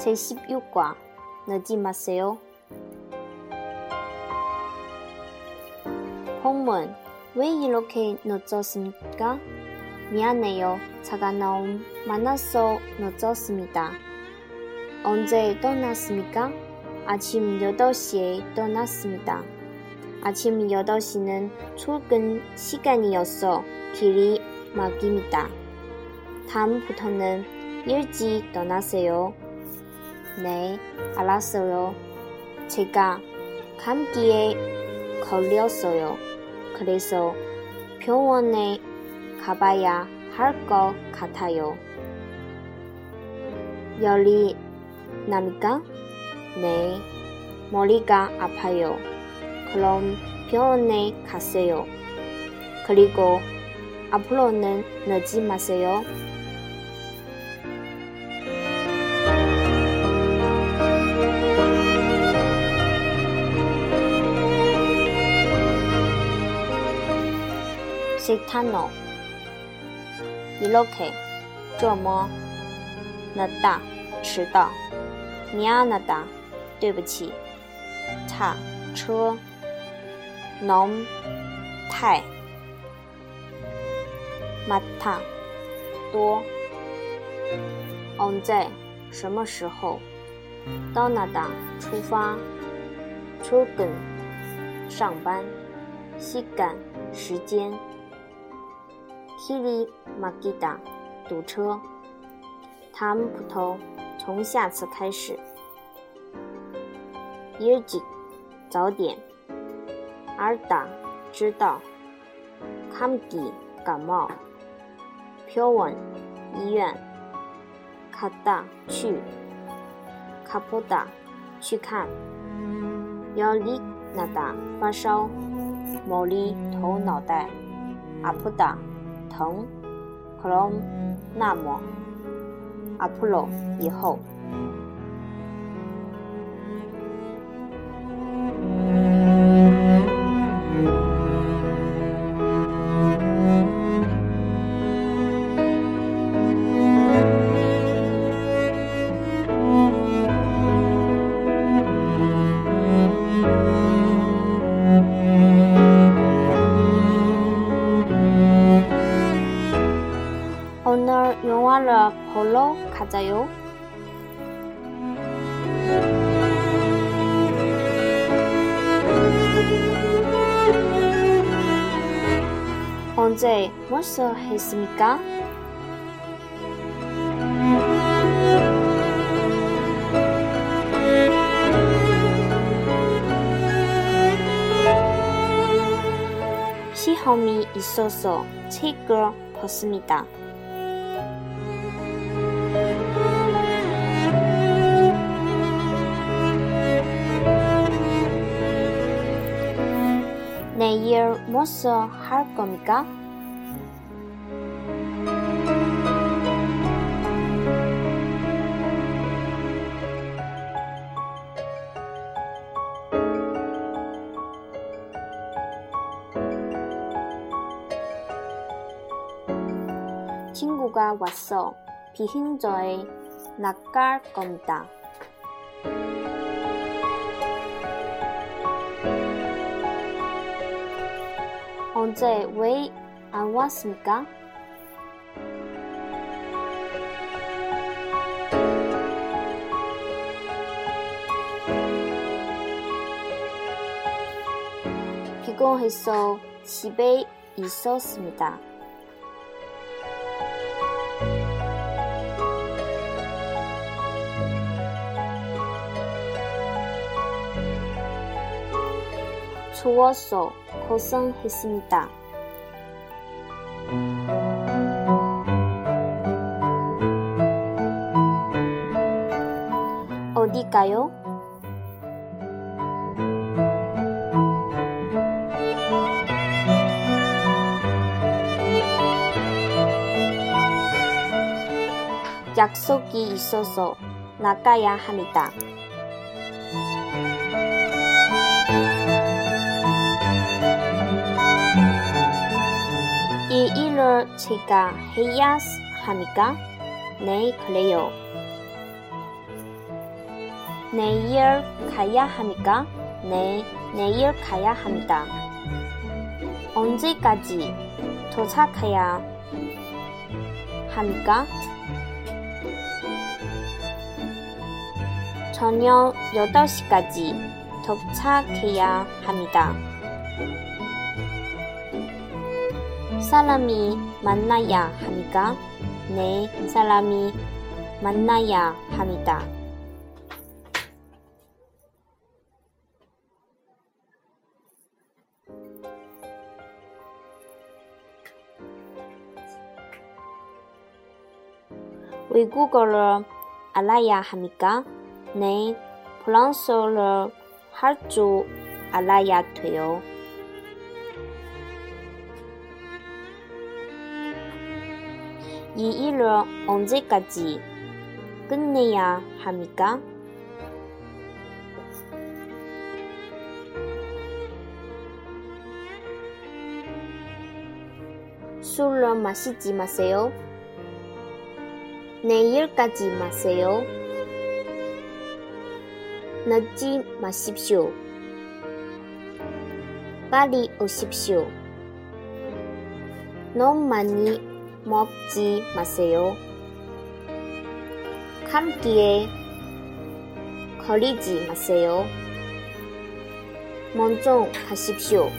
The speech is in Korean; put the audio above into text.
제16과 늦지 마세요. 공문 왜 이렇게 늦었습니까? 미안해요. 차가 너무 많아서 늦었습니다. 언제 떠났습니까? 아침 8시에 떠났습니다. 아침 8시는 출근 시간이어서 길이 막힙니다. 다음부터는 일찍 떠나세요. 네, 알았어요. 제가 감기에 걸렸어요. 그래서 병원에 가봐야 할 것 같아요. 열이 납니까? 네, 머리가 아파요. 그럼 병원에 가세요. 그리고 앞으로는 늦지 마세요. piano vlog 这么那哒迟到 nianada 对不起 Ta，车 nom 太 mata 多 on 在什么时候？Donada，出发 turgen 上班 si gan 时间 kili magida 堵车，tamputo 从下次开始，yuj 早点，arda 知道，kamdi 感冒，piwon 医院，kada 去，kapuda 去看，yolli nada 发烧，moli 头脑袋 Apoda。疼，come，那么，Apollo，以后。 가자요. 언제 무엇을 했습니까? 시험이 있어서 책을 봤습니다. 내일 무엇을 할 겁니까? 친구가 왔어. 비행저에 나갈 겁니다. 언제 왜 안 왔습니까? 피곤해서 집에 있었습니다. 추워서 고생했습니다. 어디 가요? 약속이 있어서 나가야 합니다. 이 일을 제가 해야 합니까? 네, 그래요. 내일 가야 합니까? 네, 내일 가야 합니다. 언제까지 도착해야 합니까? 저녁 8시까지 도착해야 합니다. 사람이 만나야 합니까? 네, 사람이 만나야 합니다. 외국어를 알아야 합니까? 네, 프랑스어를 할 줄 알아야 돼요. 이 일을 언제까지 끝내야 합니까? 술을 마시지 마세요. 내일까지 마세요. 늦지 마십시오. 빨리 오십시오. 너무 많이 먹지 마세요. 감기에 걸리지 마세요. 먼저 가십시오.